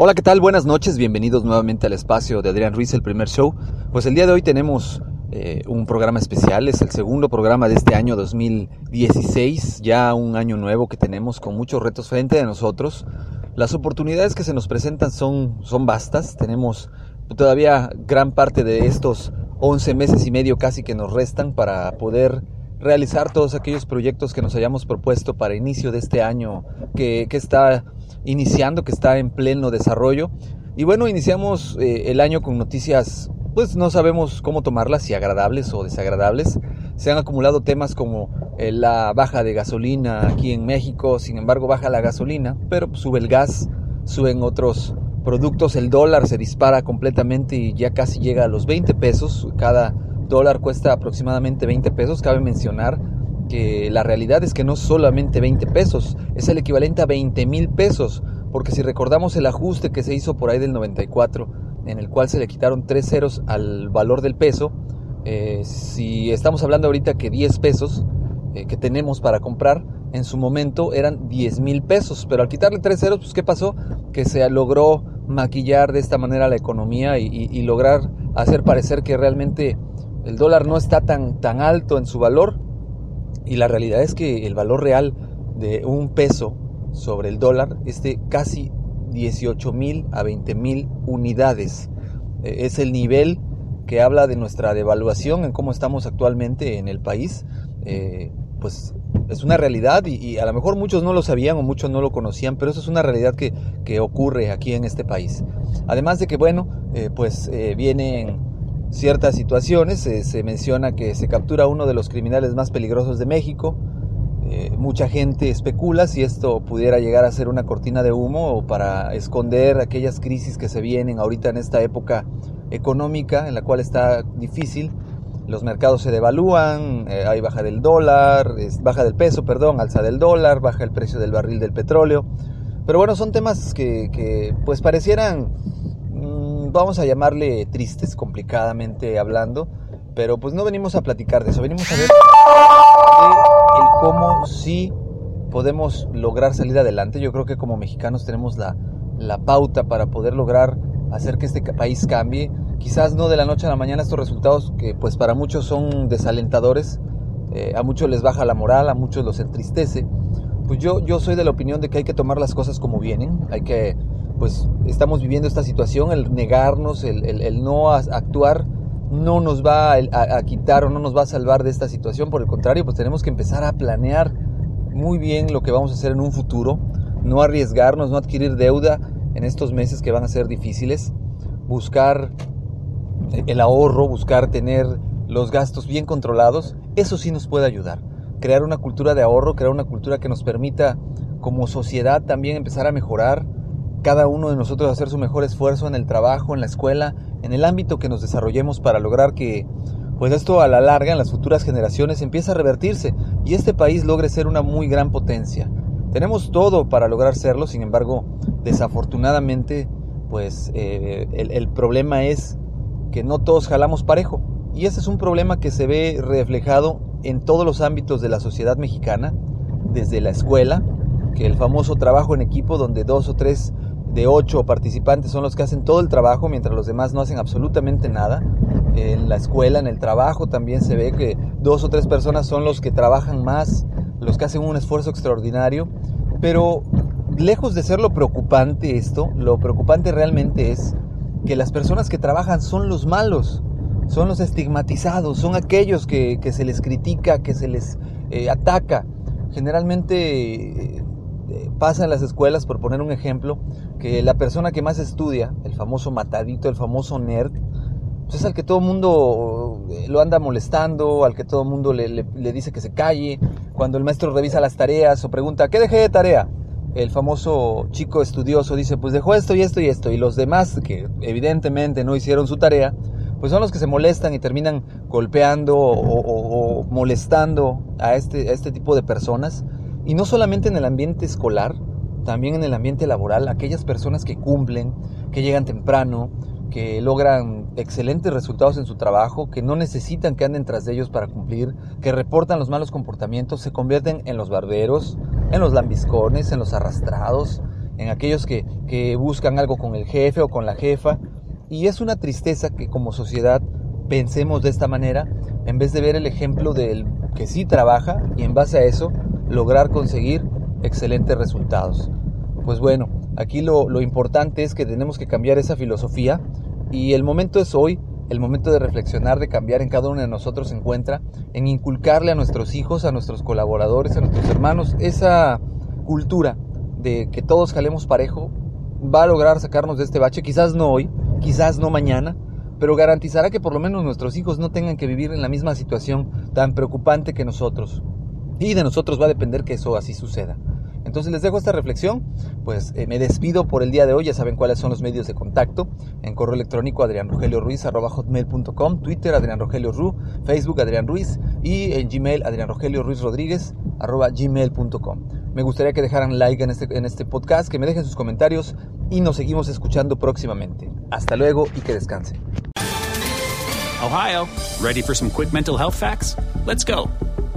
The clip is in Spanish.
Hola, ¿qué tal? Buenas noches, bienvenidos nuevamente al espacio de Adrián Ruiz, el primer show. Pues el día de hoy tenemos eh, un programa especial, es el segundo programa de este año 2016, ya un año nuevo que tenemos con muchos retos frente a nosotros. Las oportunidades que se nos presentan son, son vastas, tenemos todavía gran parte de estos 11 meses y medio casi que nos restan para poder realizar todos aquellos proyectos que nos hayamos propuesto para inicio de este año que, que está iniciando, que está en pleno desarrollo. Y bueno, iniciamos eh, el año con noticias, pues no sabemos cómo tomarlas, si agradables o desagradables. Se han acumulado temas como eh, la baja de gasolina aquí en México, sin embargo baja la gasolina, pero sube el gas, suben otros productos, el dólar se dispara completamente y ya casi llega a los 20 pesos, cada dólar cuesta aproximadamente 20 pesos, cabe mencionar que la realidad es que no solamente 20 pesos, es el equivalente a 20 mil pesos, porque si recordamos el ajuste que se hizo por ahí del 94, en el cual se le quitaron tres ceros al valor del peso, eh, si estamos hablando ahorita que 10 pesos eh, que tenemos para comprar, en su momento eran 10 mil pesos, pero al quitarle tres ceros, pues ¿qué pasó? Que se logró maquillar de esta manera la economía y, y lograr hacer parecer que realmente el dólar no está tan, tan alto en su valor y la realidad es que el valor real de un peso sobre el dólar es de casi 18 mil a 20 mil unidades. Eh, es el nivel que habla de nuestra devaluación en cómo estamos actualmente en el país. Eh, pues es una realidad y, a lo mejor muchos no lo sabían o muchos no lo conocían, pero eso es una realidad que, que ocurre aquí en este país. Además de que, bueno, eh, pues vienen ciertas situaciones. se menciona que se captura uno de los criminales más peligrosos de México. Eh, mucha gente especula si esto pudiera llegar a ser una cortina de humo o para esconder aquellas crisis que se vienen ahorita en esta época económica en la cual está difícil. Los mercados se devalúan, eh, hay baja del dólar, baja del peso, perdón, alza del dólar, baja el precio del barril del petróleo. Pero bueno, son temas que, que pues parecieran vamos a llamarle tristes, complicadamente hablando, pero pues no venimos a platicar de eso, venimos a ver el cómo sí podemos lograr salir adelante. Yo creo que como mexicanos tenemos la, la pauta para poder lograr hacer que este país cambie. Quizás no de la noche a la mañana estos resultados que pues para muchos son desalentadores, eh, a muchos les baja la moral, a muchos los entristece. Pues yo, yo soy de la opinión de que hay que tomar las cosas como vienen, hay que pues estamos viviendo esta situación, el negarnos, el, no actuar no nos va a, quitar o no nos va a salvar de esta situación, por el contrario, pues tenemos que empezar a planear muy bien lo que vamos a hacer en un futuro, no arriesgarnos, no adquirir deuda en estos meses que van a ser difíciles, buscar el ahorro, buscar tener los gastos bien controlados, eso sí nos puede ayudar. Crear una cultura de ahorro, crear una cultura que nos permita como sociedad también empezar a mejorar, cada uno de nosotros hacer su mejor esfuerzo en el trabajo, en la escuela, en el ámbito que nos desarrollemos para lograr que pues esto a la larga en las futuras generaciones empiece a revertirse y este país logre ser una muy gran potencia. Tenemos todo para lograr serlo, sin embargo, desafortunadamente, pues eh, el, el problema es que no todos jalamos parejo. Y ese es un problema que se ve reflejado en todos los ámbitos de la sociedad mexicana, desde la escuela, que el famoso trabajo en equipo donde dos o tres de ocho participantes son los que hacen todo el trabajo, mientras los demás no hacen absolutamente nada. En la escuela, en el trabajo, también se ve que dos o tres personas son los que trabajan más, los que hacen un esfuerzo extraordinario. Pero lejos de ser lo preocupante esto, lo preocupante realmente es que las personas que trabajan son los malos, son los estigmatizados, son aquellos que, se les critica, que se les eh, ataca. Generalmente pasa en las escuelas, por poner un ejemplo, que la persona que más estudia, el famoso matadito, el famoso nerd, pues es al que todo el mundo eh, lo anda molestando, al que todo el mundo le, dice que se calle. Cuando el maestro revisa las tareas o pregunta, ¿qué dejé de tarea? el famoso chico estudioso dice, pues dejó esto y esto y esto, y los demás que evidentemente no hicieron su tarea, pues son los que se molestan y terminan golpeando o, molestando a este, a este tipo de personas. Y no solamente en el ambiente escolar, también en el ambiente laboral, aquellas personas que cumplen, que llegan temprano, que logran excelentes resultados en su trabajo, que no necesitan que anden tras de ellos para cumplir, que reportan los malos comportamientos, se convierten en los barberos, en los lambiscones, en los arrastrados, en aquellos que, que buscan algo con el jefe o con la jefa. Y es una tristeza que como sociedad pensemos de esta manera, en vez de ver el ejemplo del que sí trabaja y en base a eso lograr conseguir excelentes resultados. Pues bueno, aquí lo, lo importante es que tenemos que cambiar esa filosofía y el momento es hoy, el momento de reflexionar, de cambiar en cada uno de nosotros se encuentra en inculcarle a nuestros hijos, a nuestros colaboradores, a nuestros hermanos, esa cultura de que todos jalemos parejo va a lograr sacarnos de este bache, quizás no hoy, quizás no mañana, pero garantizará que por lo menos nuestros hijos no tengan que vivir en la misma situación tan preocupante que nosotros. Y de nosotros va a depender que eso así suceda. Entonces les dejo esta reflexión, pues eh, me despido por el día de hoy, ya saben cuáles son los medios de contacto, en correo electrónico hotmail.com, Twitter Adrián Rogelio Ru, Facebook Adrián Ruiz y en Gmail Adrián Rogelio Ruiz Rodríguez gmail.com. Me gustaría que dejaran like en este, en este podcast, que me dejen sus comentarios y nos seguimos escuchando próximamente. Hasta luego y que descansen. Ohio, ready for some quick mental health facts? Let's go.